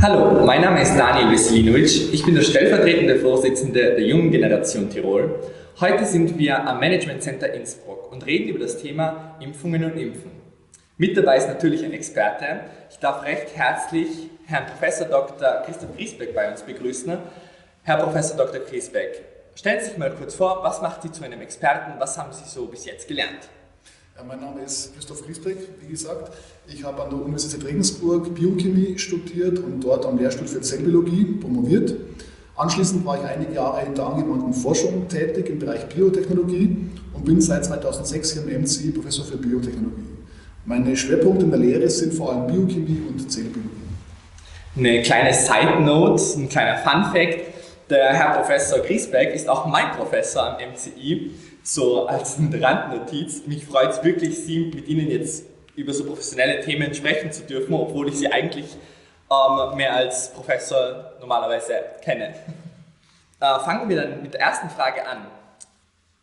Hallo, mein Name ist Daniel Veselinovic. Ich bin der stellvertretende Vorsitzende der Jungen Generation Tirol. Heute sind wir am Management Center Innsbruck und reden über das Thema Impfungen und Impfen. Mit dabei ist natürlich ein Experte. Ich darf recht herzlich Herrn Professor Dr. Christoph Griesbeck bei uns begrüßen. Herr Professor Dr. Griesbeck, stellen Sie sich mal kurz vor, was macht Sie zu einem Experten? Was haben Sie so bis jetzt gelernt? Mein Name ist Christoph Griesbeck, wie gesagt. Ich habe an der Universität Regensburg Biochemie studiert und dort am Lehrstuhl für Zellbiologie promoviert. Anschließend war ich einige Jahre in der angewandten Forschung tätig im Bereich Biotechnologie und bin seit 2006 hier im MCI Professor für Biotechnologie. Meine Schwerpunkte in der Lehre sind vor allem Biochemie und Zellbiologie. Eine kleine Side Note, ein kleiner Fun Fact. Der Herr Professor Griesbeck ist auch mein Professor am MCI so als Randnotiz. Mich freut es wirklich, Sie mit Ihnen jetzt über so professionelle Themen sprechen zu dürfen, obwohl ich Sie eigentlich ähm, mehr als Professor normalerweise kenne. Äh, fangen wir dann mit der ersten Frage an.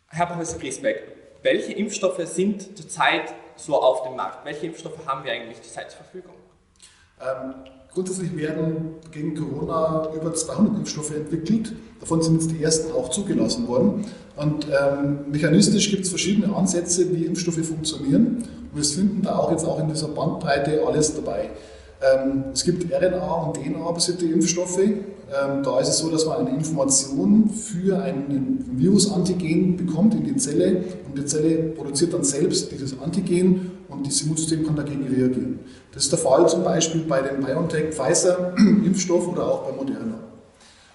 Herr Professor Griesbeck, welche Impfstoffe sind zurzeit so auf dem Markt? Welche Impfstoffe haben wir eigentlich zurzeit zur Verfügung? Ähm, grundsätzlich werden gegen Corona über 200 Impfstoffe entwickelt. Davon sind jetzt die ersten auch zugelassen worden. Und ähm, mechanistisch gibt es verschiedene Ansätze, wie Impfstoffe funktionieren. Und wir finden da auch jetzt auch in dieser Bandbreite alles dabei. Ähm, es gibt RNA- und DNA-basierte Impfstoffe. Ähm, da ist es so, dass man eine Information für ein Virusantigen bekommt in die Zelle und die Zelle produziert dann selbst dieses Antigen und das Immunsystem kann dagegen reagieren. Das ist der Fall zum Beispiel bei dem BioNTech-Pfizer-Impfstoff oder auch bei Moderna.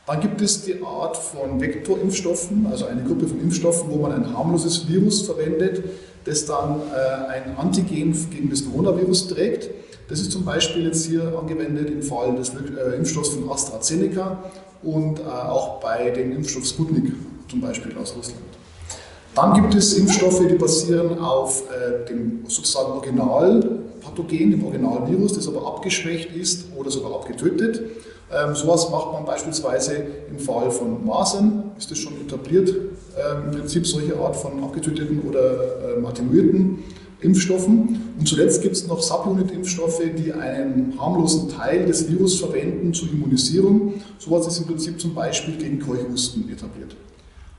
Dann gibt es die Art von Vektorimpfstoffen, also eine Gruppe von Impfstoffen, wo man ein harmloses Virus verwendet, das dann äh, ein Antigen gegen das Coronavirus trägt. Das ist zum Beispiel jetzt hier angewendet im Fall des äh, Impfstoffs von AstraZeneca und äh, auch bei dem Impfstoff Sputnik, zum Beispiel aus Russland. Dann gibt es Impfstoffe, die basieren auf äh, dem sozusagen Originalpathogen, dem Originalvirus, das aber abgeschwächt ist oder sogar abgetötet. Ähm, sowas macht man beispielsweise im Fall von Masern, ist das schon etabliert, ähm, im Prinzip solche Art von abgetöteten oder ähm, attenuierten Impfstoffen. Und zuletzt gibt es noch Subunit-Impfstoffe, die einen harmlosen Teil des Virus verwenden zur Immunisierung. Sowas ist im Prinzip zum Beispiel gegen Keuchhusten etabliert.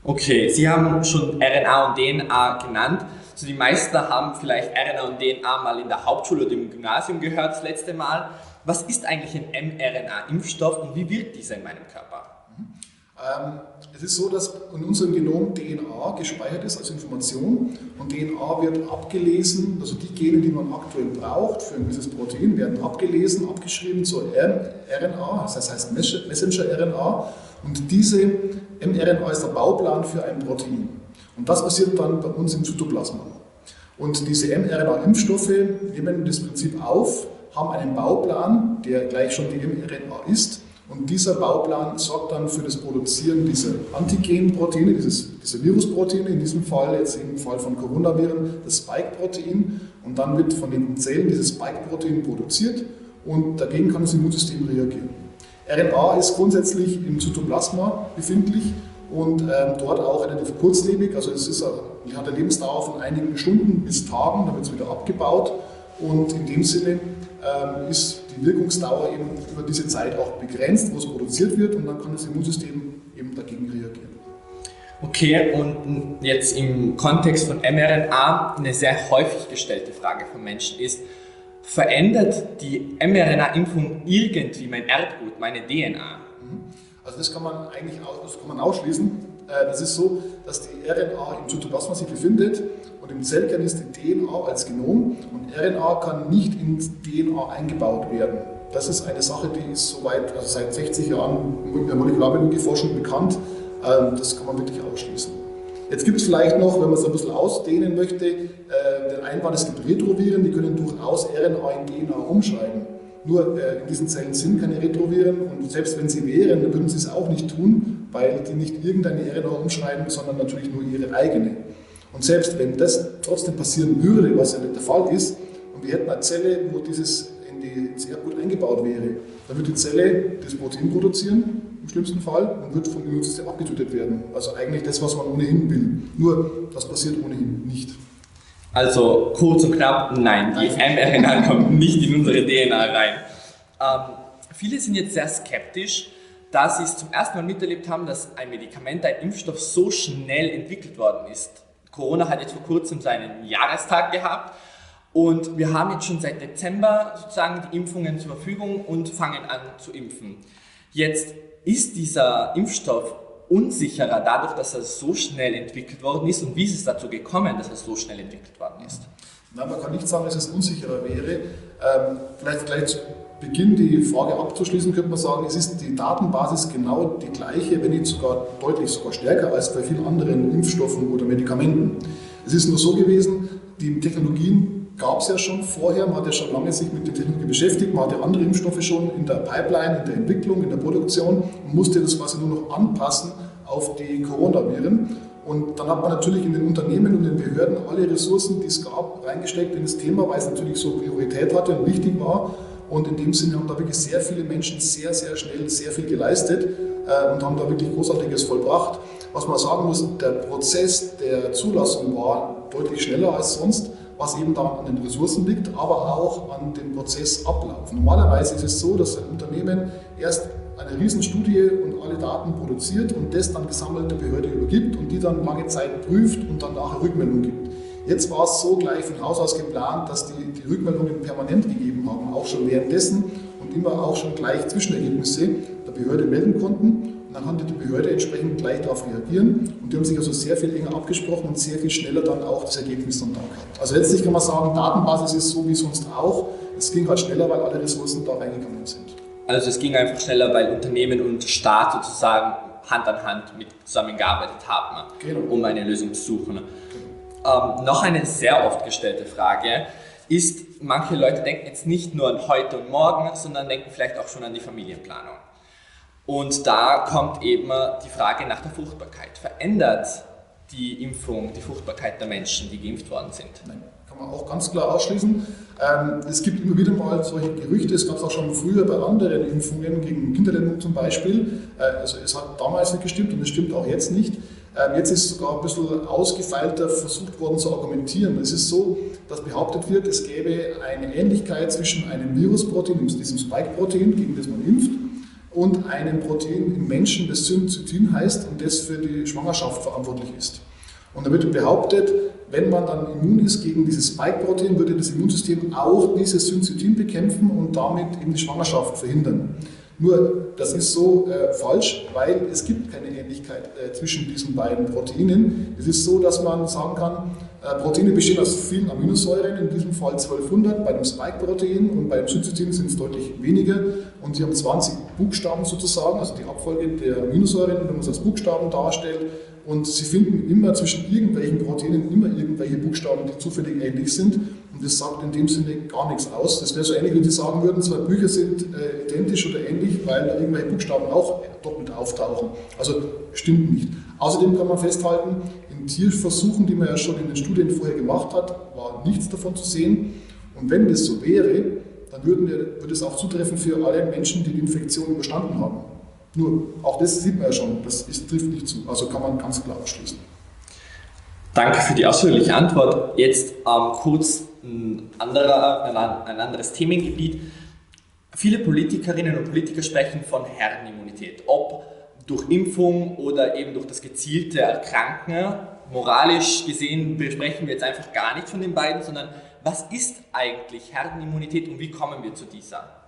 Okay, Sie haben schon RNA und DNA genannt. Also die meisten haben vielleicht RNA und DNA mal in der Hauptschule oder im Gymnasium gehört das letzte Mal. Was ist eigentlich ein mRNA-Impfstoff und wie wirkt dieser in meinem Körper? Ähm, es ist so, dass in unserem Genom DNA gespeichert ist als Information und DNA wird abgelesen, also die Gene, die man aktuell braucht für ein gewisses Protein, werden abgelesen, abgeschrieben zur RNA, das heißt Messenger-RNA und diese mRNA ist der Bauplan für ein Protein. Und das passiert dann bei uns im Zytoplasma. Und diese mRNA-Impfstoffe nehmen das Prinzip auf, haben einen Bauplan, der gleich schon die mRNA ist. Und dieser Bauplan sorgt dann für das Produzieren dieser Antigenproteine, dieses, diese Virusproteine, in diesem Fall, jetzt im Fall von Coronaviren, das Spike-Protein. Und dann wird von den Zellen dieses Spike-Protein produziert und dagegen kann das Immunsystem reagieren. RNA ist grundsätzlich im Zytoplasma befindlich und ähm, dort auch relativ kurzlebig. Also es ist, hat eine Lebensdauer von einigen Stunden bis Tagen, dann wird es wieder abgebaut. Und in dem Sinne ähm, ist die Wirkungsdauer eben über diese Zeit auch begrenzt, wo es produziert wird und dann kann das Immunsystem eben dagegen reagieren. Okay, und jetzt im Kontext von mRNA eine sehr häufig gestellte Frage von Menschen ist, verändert die mRNA-Impfung irgendwie mein Erbgut, meine DNA? Mhm. Also das kann man eigentlich das kann man ausschließen. Äh, das ist so, dass die RNA im Zytoplasma sich befindet und im Zellkern ist die DNA als Genom und RNA kann nicht in DNA eingebaut werden. Das ist eine Sache, die ist soweit, also seit 60 Jahren in der Molekularbiologieforschung bekannt. Ähm, das kann man wirklich ausschließen. Jetzt gibt es vielleicht noch, wenn man es ein bisschen ausdehnen möchte, äh, den Einwand, es gibt Retroviren, die können durchaus RNA in DNA umschreiben. Nur äh, in diesen Zellen sind keine Retroviren und selbst wenn sie wären, dann würden sie es auch nicht tun, weil die nicht irgendeine RNA umschreiben, sondern natürlich nur ihre eigene. Und selbst wenn das trotzdem passieren würde, was ja nicht der Fall ist, und wir hätten eine Zelle, wo dieses in die sehr gut eingebaut wäre, dann würde die Zelle das Protein produzieren im schlimmsten Fall und wird vom Immunsystem abgetötet werden. Also eigentlich das, was man ohnehin will. Nur, das passiert ohnehin nicht. Also kurz und knapp, nein, die mRNA kommt nicht in unsere DNA rein. Ähm, viele sind jetzt sehr skeptisch, da sie es zum ersten Mal miterlebt haben, dass ein Medikament, ein Impfstoff so schnell entwickelt worden ist. Corona hat jetzt vor kurzem seinen Jahrestag gehabt und wir haben jetzt schon seit Dezember sozusagen die Impfungen zur Verfügung und fangen an zu impfen. Jetzt ist dieser Impfstoff unsicherer dadurch, dass er so schnell entwickelt worden ist und wie ist es dazu gekommen, dass er so schnell entwickelt worden ist? Nein, man kann nicht sagen, dass es unsicherer wäre. Ähm, vielleicht gleich zu Beginn die Frage abzuschließen, könnte man sagen, es ist die Datenbasis genau die gleiche, wenn nicht sogar deutlich sogar stärker als bei vielen anderen Impfstoffen oder Medikamenten. Es ist nur so gewesen, die Technologien gab es ja schon vorher, man hat ja schon lange sich mit der Technologie beschäftigt, man hatte andere Impfstoffe schon in der Pipeline, in der Entwicklung, in der Produktion und musste das quasi nur noch anpassen auf die Coronaviren. Und dann hat man natürlich in den Unternehmen und den Behörden alle Ressourcen, die es gab, reingesteckt in das Thema, weil es natürlich so Priorität hatte und wichtig war. Und in dem Sinne haben da wirklich sehr viele Menschen sehr, sehr schnell sehr viel geleistet äh, und haben da wirklich Großartiges vollbracht. Was man sagen muss, der Prozess der Zulassung war deutlich schneller als sonst, was eben da an den Ressourcen liegt, aber auch an dem Prozessablauf. Normalerweise ist es so, dass ein Unternehmen erst eine Riesenstudie und alle Daten produziert und das dann gesammelt der Behörde übergibt und die dann lange Zeit prüft und dann nachher Rückmeldung gibt. Jetzt war es so gleich von Haus aus geplant, dass die, die Rückmeldungen permanent gegeben haben, auch schon währenddessen und immer auch schon gleich Zwischenergebnisse der Behörde melden konnten. Dann konnte die Behörde entsprechend gleich darauf reagieren und die haben sich also sehr viel enger abgesprochen und sehr viel schneller dann auch das Ergebnis dann da gehabt. Also letztlich kann man sagen, Datenbasis ist so wie sonst auch. Es ging halt schneller, weil alle Ressourcen da reingegangen sind. Also es ging einfach schneller, weil Unternehmen und Staat sozusagen Hand an Hand mit zusammengearbeitet haben, genau. um eine Lösung zu suchen. Ähm, noch eine sehr oft gestellte Frage ist, manche Leute denken jetzt nicht nur an heute und morgen, sondern denken vielleicht auch schon an die Familienplanung. Und da kommt eben die Frage nach der Fruchtbarkeit. Verändert die Impfung die Fruchtbarkeit der Menschen, die geimpft worden sind? Nein kann man auch ganz klar ausschließen. Ähm, es gibt immer wieder mal solche Gerüchte, es gab es auch schon früher bei anderen Impfungen, gegen Kinderlähmung zum Beispiel. Äh, also es hat damals nicht gestimmt und es stimmt auch jetzt nicht. Ähm, jetzt ist sogar ein bisschen ausgefeilter versucht worden zu argumentieren. Es ist so, dass behauptet wird, es gäbe eine Ähnlichkeit zwischen einem Virusprotein, diesem Spike-Protein, gegen das man impft, und einem Protein im Menschen, das Syncytin heißt und das für die Schwangerschaft verantwortlich ist. Und da wird behauptet, wenn man dann immun ist gegen dieses Spike-Protein, würde das Immunsystem auch dieses Syncytin bekämpfen und damit eben die Schwangerschaft verhindern. Nur, das ist so äh, falsch, weil es gibt keine Ähnlichkeit äh, zwischen diesen beiden Proteinen. Es ist so, dass man sagen kann, Proteine bestehen aus vielen Aminosäuren, in diesem Fall 1200 bei dem Spike-Protein und beim Syncytin sind es deutlich weniger und sie haben 20 Buchstaben sozusagen, also die Abfolge der Aminosäuren, wenn man es als Buchstaben darstellt, und sie finden immer zwischen irgendwelchen Proteinen immer irgendwelche Buchstaben, die zufällig ähnlich sind. Und das sagt in dem Sinne gar nichts aus. Das wäre so ähnlich, wie Sie sagen würden, zwei Bücher sind äh, identisch oder ähnlich, weil da irgendwelche Buchstaben auch doppelt auftauchen. Also stimmt nicht. Außerdem kann man festhalten, Tierversuchen, die man ja schon in den Studien vorher gemacht hat, war nichts davon zu sehen. Und wenn das so wäre, dann würden wir, würde es auch zutreffen für alle Menschen, die die Infektion überstanden haben. Nur, auch das sieht man ja schon, das ist, trifft nicht zu. Also kann man ganz klar ausschließen. Danke für die ausführliche Antwort. Jetzt ähm, kurz ein, anderer, ein anderes Themengebiet. Viele Politikerinnen und Politiker sprechen von Herdenimmunität. Ob durch Impfung oder eben durch das gezielte Erkranken. Moralisch gesehen besprechen wir jetzt einfach gar nicht von den beiden, sondern was ist eigentlich Herdenimmunität und wie kommen wir zu dieser?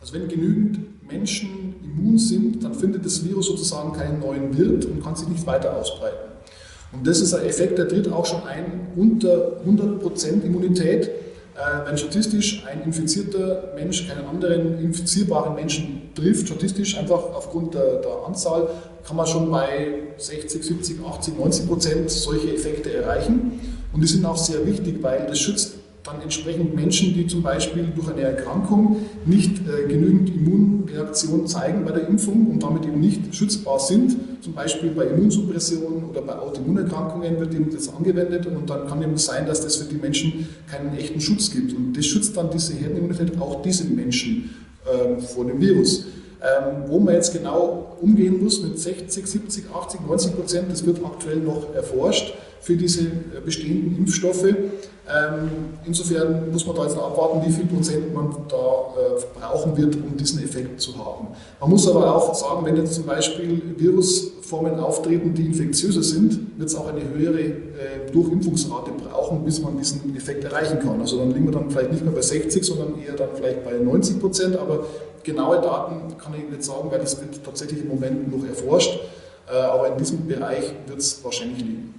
Also wenn genügend Menschen immun sind, dann findet das Virus sozusagen keinen neuen Wirt und kann sich nicht weiter ausbreiten. Und das ist ein Effekt, der tritt auch schon ein unter 100% Immunität. Äh, wenn statistisch ein infizierter Mensch keinen anderen infizierbaren Menschen trifft, statistisch einfach aufgrund der, der Anzahl, kann man schon bei 60, 70, 80, 90 Prozent solche Effekte erreichen. Und die sind auch sehr wichtig, weil das schützt dann entsprechend Menschen, die zum Beispiel durch eine Erkrankung nicht äh, genügend Immunreaktion zeigen bei der Impfung und damit eben nicht schützbar sind, zum Beispiel bei Immunsuppression oder bei Autoimmunerkrankungen wird eben das angewendet und dann kann eben sein, dass das für die Menschen keinen echten Schutz gibt. Und das schützt dann diese Herdenimmunität auch diese Menschen äh, vor dem Virus. Ähm, wo man jetzt genau umgehen muss mit 60, 70, 80, 90 Prozent, das wird aktuell noch erforscht. für diese bestehenden Impfstoffe. Ähm, insofern muss man da jetzt abwarten, wie viel Prozent man da äh, brauchen wird, um diesen Effekt zu haben. Man muss aber auch sagen, wenn jetzt zum Beispiel Virusformen auftreten, die infektiöser sind, wird es auch eine höhere äh, Durchimpfungsrate brauchen, bis man diesen Effekt erreichen kann. Also dann liegen wir dann vielleicht nicht mehr bei 60, sondern eher dann vielleicht bei 90 Prozent. Aber genaue Daten kann ich nicht sagen, weil das wird tatsächlich im Moment noch erforscht. Äh, aber in diesem Bereich wird es wahrscheinlich liegen.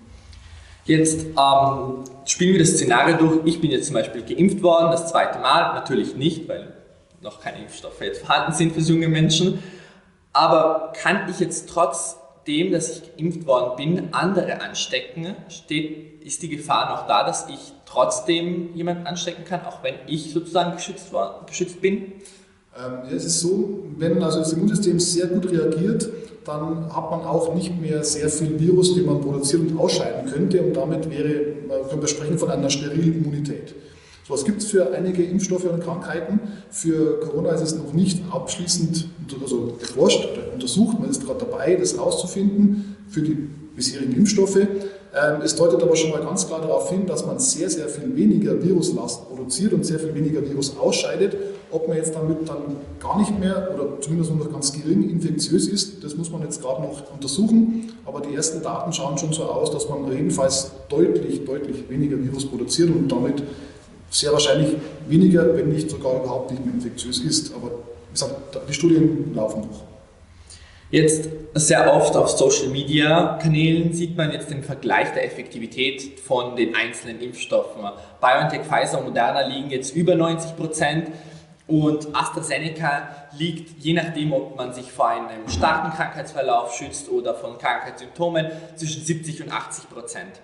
Jetzt ähm, spielen wir das Szenario durch. Ich bin jetzt zum Beispiel geimpft worden, das zweite Mal. Natürlich nicht, weil noch keine Impfstoffe jetzt vorhanden sind für junge Menschen. Aber kann ich jetzt trotzdem, dass ich geimpft worden bin, andere anstecken? Steht, ist die Gefahr noch da, dass ich trotzdem jemanden anstecken kann, auch wenn ich sozusagen geschützt, war, geschützt bin? Ähm, es ist so, wenn also das Immunsystem sehr gut reagiert, dann hat man auch nicht mehr sehr viel Virus, den man produzieren und ausscheiden könnte und damit wäre, können wir sprechen von einer sterilen Immunität. So was gibt es für einige Impfstoffe und Krankheiten. Für Corona ist es noch nicht abschließend also erforscht oder untersucht. Man ist gerade dabei, das herauszufinden für die bisherigen Impfstoffe. Ähm, es deutet aber schon mal ganz klar darauf hin, dass man sehr, sehr viel weniger Viruslast produziert und sehr viel weniger Virus ausscheidet. Ob man jetzt damit dann gar nicht mehr oder zumindest nur noch ganz gering infektiös ist, das muss man jetzt gerade noch untersuchen. Aber die ersten Daten schauen schon so aus, dass man jedenfalls deutlich, deutlich weniger Virus produziert und damit sehr wahrscheinlich weniger, wenn nicht sogar überhaupt nicht mehr infektiös ist. Aber wie gesagt, die Studien laufen noch. Jetzt sehr oft auf Social Media Kanälen sieht man jetzt den Vergleich der Effektivität von den einzelnen Impfstoffen. BioNTech, Pfizer und Moderna liegen jetzt über 90 Prozent und AstraZeneca liegt, je nachdem, ob man sich vor einem starken Krankheitsverlauf schützt oder von Krankheitssymptomen, zwischen 70 und 80 Prozent.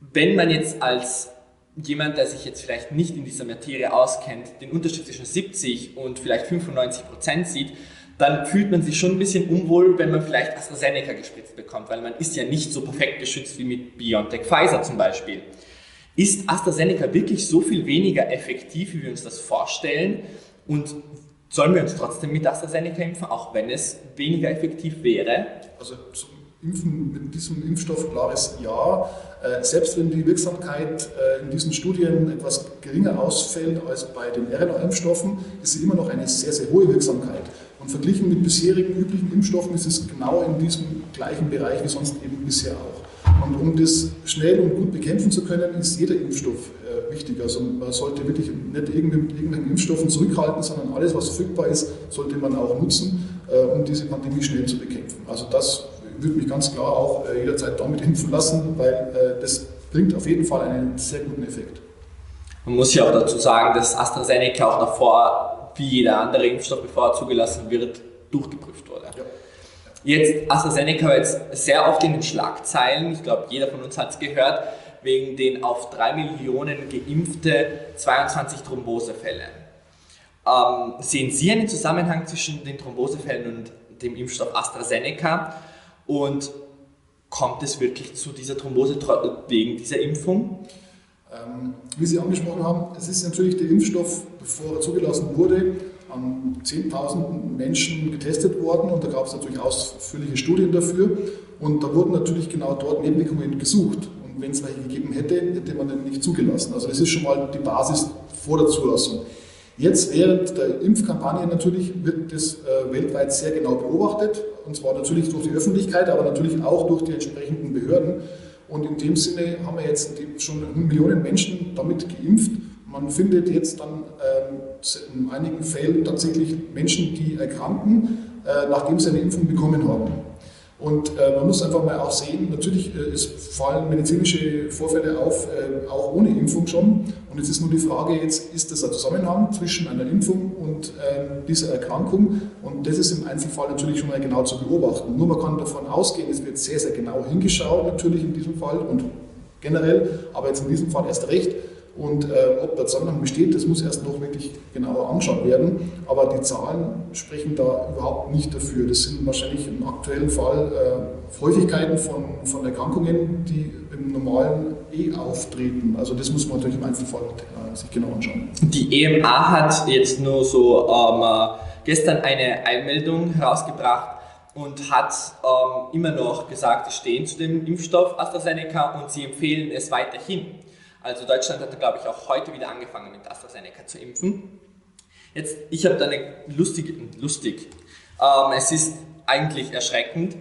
Wenn man jetzt als jemand, der sich jetzt vielleicht nicht in dieser Materie auskennt, den Unterschied zwischen 70 und vielleicht 95 Prozent sieht, dann fühlt man sich schon ein bisschen unwohl, wenn man vielleicht AstraZeneca gespritzt bekommt, weil man ist ja nicht so perfekt geschützt wie mit BioNTech Pfizer zum Beispiel. Ist AstraZeneca wirklich so viel weniger effektiv, wie wir uns das vorstellen? Und sollen wir uns trotzdem mit AstraZeneca impfen, auch wenn es weniger effektiv wäre? Also zum Impfen mit diesem Impfstoff klares Ja. Äh, selbst wenn die Wirksamkeit äh, in diesen Studien etwas geringer ausfällt als bei den RNA-Impfstoffen, ist sie immer noch eine sehr, sehr hohe Wirksamkeit. Und verglichen mit bisherigen üblichen Impfstoffen ist es genau in diesem gleichen Bereich wie sonst eben bisher auch. Und um das schnell und gut bekämpfen zu können, ist jeder Impfstoff äh, wichtig. Also man sollte wirklich nicht mit irgendwelchen Impfstoffen zurückhalten, sondern alles, was verfügbar ist, sollte man auch nutzen, äh, um diese Pandemie schnell zu bekämpfen. Also das würde mich ganz klar auch äh, jederzeit damit impfen lassen, weil äh, das bringt auf jeden Fall einen sehr guten Effekt. Man muss ja auch dazu sagen, dass AstraZeneca auch davor, wie jeder andere Impfstoff, bevor er zugelassen wird, durchgeprüft wurde. Ja. Jetzt AstraZeneca war jetzt sehr oft in den Schlagzeilen, ich glaube, jeder von uns hat es gehört, wegen den auf drei Millionen geimpfte 22 Thrombosefälle. Ähm, sehen Sie einen Zusammenhang zwischen den Thrombosefällen und dem Impfstoff AstraZeneca? Und kommt es wirklich zu dieser Thrombose wegen dieser Impfung? Ähm, wie Sie angesprochen haben, es ist natürlich der Impfstoff, bevor er zugelassen wurde, an 10.000 Menschen getestet worden und da gab es natürlich ausführliche Studien dafür und da wurden natürlich genau dort Nebenwirkungen gesucht und wenn es welche gegeben hätte, hätte man den nicht zugelassen. Also das ist schon mal die Basis vor der Zulassung. Jetzt während der Impfkampagne natürlich wird das äh, weltweit sehr genau beobachtet und zwar natürlich durch die Öffentlichkeit, aber natürlich auch durch die entsprechenden Behörden. Und in dem Sinne haben wir jetzt schon Millionen Menschen damit geimpft. Man findet jetzt dann ähm, in einigen Fällen tatsächlich Menschen, die erkranken, äh, nachdem sie eine Impfung bekommen haben. Und äh, man muss einfach mal auch sehen, natürlich äh, es fallen medizinische Vorfälle auf, äh, auch ohne Impfung schon. Und jetzt ist nur die Frage, jetzt ist das ein Zusammenhang zwischen einer Impfung und ähm, dieser Erkrankung. Und das ist im Einzelfall natürlich schon mal genau zu beobachten. Nur man kann davon ausgehen, es wird sehr, sehr genau hingeschaut, natürlich in diesem Fall und generell, aber jetzt in diesem Fall erst recht. Und äh, ob der Zusammenhang besteht, das muss erst noch wirklich genauer angeschaut werden. Aber die Zahlen sprechen da überhaupt nicht dafür. Das sind wahrscheinlich im aktuellen Fall äh, Häufigkeiten von, von Erkrankungen, die im normalen eh auftreten. Also das muss man natürlich im Einzelfall äh, sich genau anschauen. Die EMA hat jetzt nur so ähm, gestern eine Einmeldung herausgebracht, und hat ähm, immer noch gesagt, sie stehen zu dem Impfstoff AstraZeneca und sie empfehlen es weiterhin. Also Deutschland hat, glaube ich, auch heute wieder angefangen mit AstraZeneca zu impfen. Jetzt, ich habe da eine lustige, lustig, ähm, es ist eigentlich erschreckend,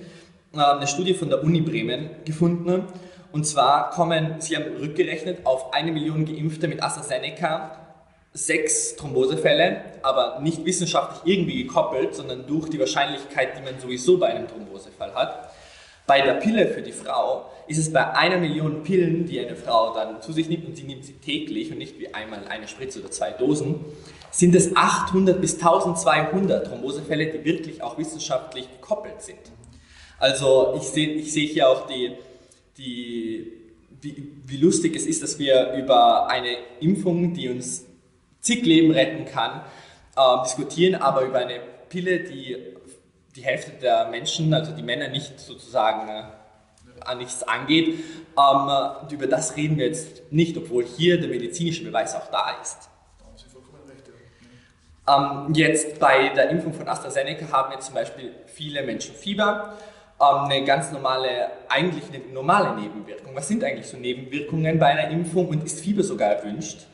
äh, eine Studie von der Uni Bremen gefunden. Und zwar kommen, sie haben rückgerechnet, auf eine Million Geimpfte mit AstraZeneca sechs Thrombosefälle, aber nicht wissenschaftlich irgendwie gekoppelt, sondern durch die Wahrscheinlichkeit, die man sowieso bei einem Thrombosefall hat. Bei der Pille für die Frau ist es bei einer Million Pillen, die eine Frau dann zu sich nimmt und sie nimmt sie täglich und nicht wie einmal eine Spritze oder zwei Dosen, sind es 800 bis 1200 Thrombosefälle, die wirklich auch wissenschaftlich gekoppelt sind. Also ich sehe ich seh hier auch die, die, wie, wie lustig es ist, dass wir über eine Impfung, die uns zig Leben retten kann, äh, diskutieren, aber über eine Pille, die die Hälfte der Menschen, also die Männer nicht sozusagen äh, an nichts angeht, ähm, über das reden wir jetzt nicht, obwohl hier der medizinische Beweis auch da ist. Ähm, jetzt bei der Impfung von AstraZeneca haben jetzt zum Beispiel viele Menschen Fieber, ähm, eine ganz normale, eigentlich eine normale Nebenwirkung. Was sind eigentlich so Nebenwirkungen bei einer Impfung und ist Fieber sogar erwünscht?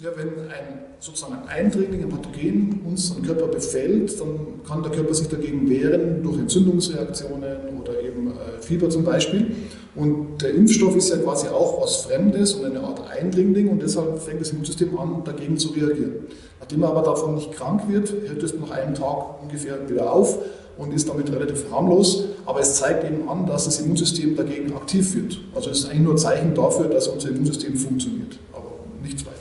Ja, wenn ein sozusagen ein Eindringling, ein Pathogen unseren Körper befällt, dann kann der Körper sich dagegen wehren durch Entzündungsreaktionen oder eben äh, Fieber zum Beispiel. Und der Impfstoff ist ja quasi auch was Fremdes und eine Art Eindringling und deshalb fängt das Immunsystem an, dagegen zu reagieren. Nachdem er aber davon nicht krank wird, hört es nach einem Tag ungefähr wieder auf und ist damit relativ harmlos. Aber es zeigt eben an, dass das Immunsystem dagegen aktiv wird. Also es ist eigentlich nur ein Zeichen dafür, dass unser Immunsystem funktioniert, aber nichts weiter.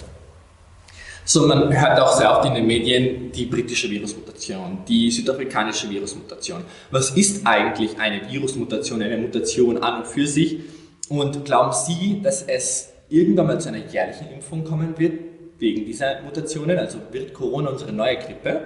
So, man hört auch sehr oft in den Medien die britische Virusmutation, die südafrikanische Virusmutation. Was ist eigentlich eine Virusmutation, eine Mutation an und für sich? Und glauben Sie, dass es irgendwann mal zu einer jährlichen Impfung kommen wird wegen dieser Mutationen? Also wird Corona unsere neue Grippe?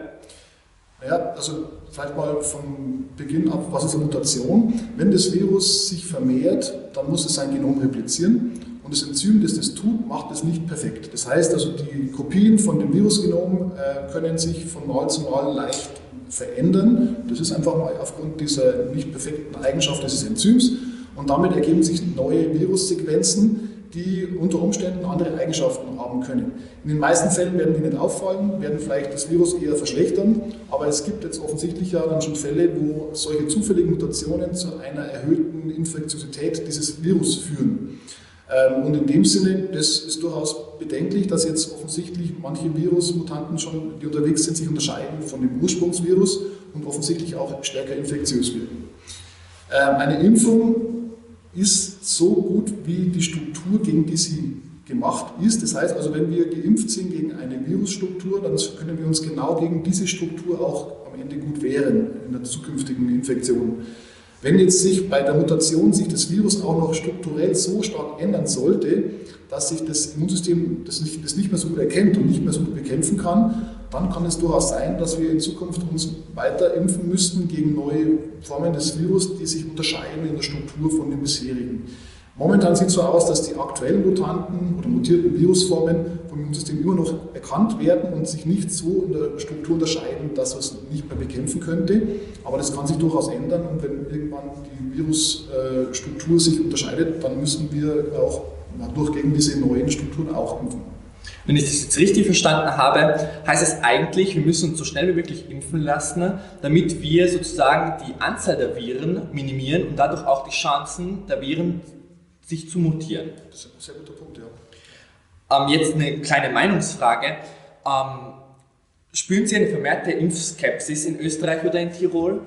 Ja, also vielleicht mal von Beginn ab, was ist eine Mutation? Wenn das Virus sich vermehrt, dann muss es sein Genom replizieren und das Enzym, das das tut, macht es nicht perfekt. Das heißt also, die Kopien von dem Virusgenom äh, können sich von Mal zu Mal leicht verändern. Das ist einfach mal aufgrund dieser nicht perfekten Eigenschaft dieses Enzyms. Und damit ergeben sich neue Virussequenzen, die unter Umständen andere Eigenschaften haben können. In den meisten Fällen werden die nicht auffallen, werden vielleicht das Virus eher verschlechtern, aber es gibt jetzt offensichtlich ja dann schon Fälle, wo solche zufälligen Mutationen zu einer erhöhten Infektiosität dieses Virus führen. Ähm, und in dem Sinne, das ist durchaus bedenklich, dass jetzt offensichtlich manche Virusmutanten schon, die unterwegs sind, sich unterscheiden von dem Ursprungsvirus und offensichtlich auch stärker infektiös werden. Ähm, eine Impfung ist so gut wie die Struktur, gegen die sie gemacht ist. Das heißt also, wenn wir geimpft sind gegen eine Virusstruktur, dann können wir uns genau gegen diese Struktur auch am Ende gut wehren in der zukünftigen Infektion. Wenn jetzt sich bei der Mutation sich das Virus auch noch strukturell so stark ändern sollte, dass sich das Immunsystem das nicht, das nicht mehr so gut erkennt und nicht mehr so gut bekämpfen kann, dann kann es durchaus sein, dass wir in Zukunft uns weiter impfen müssten gegen neue Formen des Virus, die sich unterscheiden in der Struktur von den bisherigen. Momentan sieht es so aus, dass die aktuellen Mutanten oder mutierten Virusformen vom Immunsystem immer noch erkannt werden und sich nicht so in der Struktur unterscheiden, dass man es nicht mehr bekämpfen könnte. Aber das kann sich durchaus ändern und wenn irgendwann die Virusstruktur sich unterscheidet, dann müssen wir auch durch gegen diese neuen Strukturen auch impfen. Wenn ich das jetzt richtig verstanden habe, heißt es eigentlich, wir müssen uns so schnell wie möglich impfen lassen, damit wir sozusagen die Anzahl der Viren minimieren und dadurch auch die Chancen der Viren sich zu mutieren. Das ist ein sehr guter Punkt, ja. Ähm, jetzt eine kleine Meinungsfrage. Ähm, spüren Sie eine vermehrte Impfskepsis in Österreich oder in Tirol?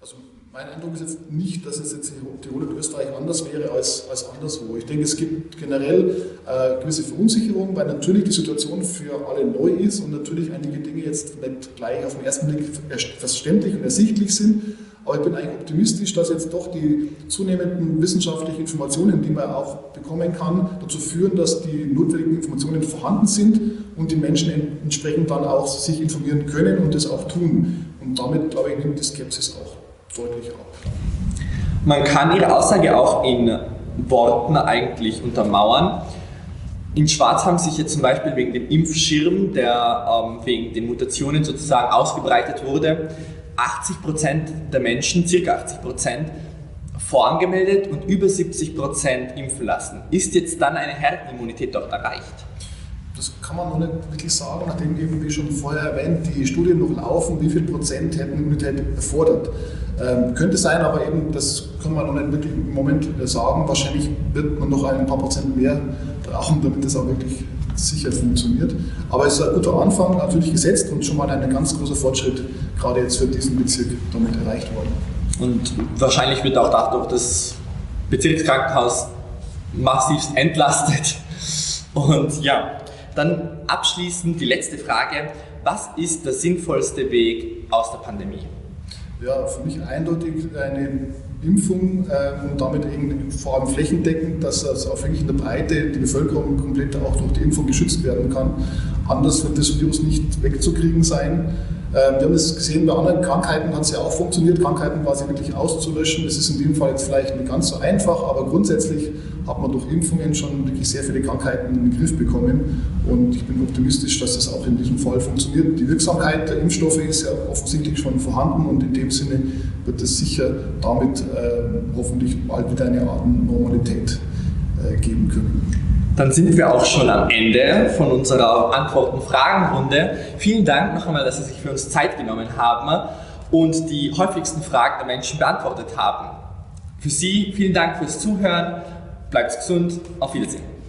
Also mein Eindruck ist jetzt nicht, dass es jetzt in Tirol und Österreich anders wäre als, als anderswo. Ich denke, es gibt generell äh, gewisse Verunsicherung, weil natürlich die Situation für alle neu ist und natürlich einige Dinge jetzt nicht gleich auf den ersten Blick verständlich und ersichtlich sind. Aber ich bin eigentlich optimistisch, dass jetzt doch die zunehmenden wissenschaftlichen Informationen, die man auch bekommen kann, dazu führen, dass die notwendigen Informationen vorhanden sind und die Menschen entsprechend dann auch sich informieren können und das auch tun. Und damit, glaube ich, nimmt die Skepsis auch deutlich ab. Man kann Ihre Aussage auch in Worten eigentlich untermauern. In Schwarz haben sich jetzt zum Beispiel wegen dem Impfschirm, der ähm, wegen den Mutationen sozusagen ausgebreitet wurde, 80% der Menschen, circa 80%, vorangemeldet und über 70% impfen lassen. Ist jetzt dann eine Herdenimmunität dort erreicht? Das kann man noch nicht wirklich sagen, nachdem eben, wie schon vorher erwähnt, die Studien noch laufen, wie viel Prozent Herdenimmunität erfordert. Ähm, könnte sein, aber eben, das kann man noch nicht wirklich im Moment sagen. Wahrscheinlich wird man noch ein paar Prozent mehr brauchen, damit das auch wirklich sicher funktioniert. Aber es ist ein guter Anfang natürlich gesetzt und schon mal ein ganz großer Fortschritt, gerade jetzt für diesen Bezirk, damit erreicht worden. Und wahrscheinlich wird auch dadurch das Bezirkskrankenhaus massiv entlastet. Und ja, dann abschließend die letzte Frage. Was ist der sinnvollste Weg aus der Pandemie? Ja, für mich eindeutig eine Impfung äh, und damit eben vor allem flächendeckend, dass also auch wirklich in der Breite die Bevölkerung komplett auch durch die Impfung geschützt werden kann. Anders wird das Virus nicht wegzukriegen sein. Ähm, wir haben das gesehen, bei anderen Krankheiten hat es ja auch funktioniert, Krankheiten quasi wirklich auszulöschen. Das ist in dem Fall jetzt vielleicht nicht ganz so einfach, aber grundsätzlich hat man durch Impfungen schon wirklich sehr viele Krankheiten in den Griff bekommen. Und ich bin optimistisch, dass das auch in diesem Fall funktioniert. Die Wirksamkeit der Impfstoffe ist ja offensichtlich schon vorhanden und in dem Sinne wird es sicher damit äh, hoffentlich bald wieder eine Art Normalität äh, geben können. Dann sind wir auch schon am Ende von unserer Antworten-Fragen-Runde. Vielen Dank noch einmal, dass Sie sich für uns Zeit genommen haben und die häufigsten Fragen der Menschen beantwortet haben. Für Sie vielen Dank fürs Zuhören. Bleibt gesund. Auf Wiedersehen.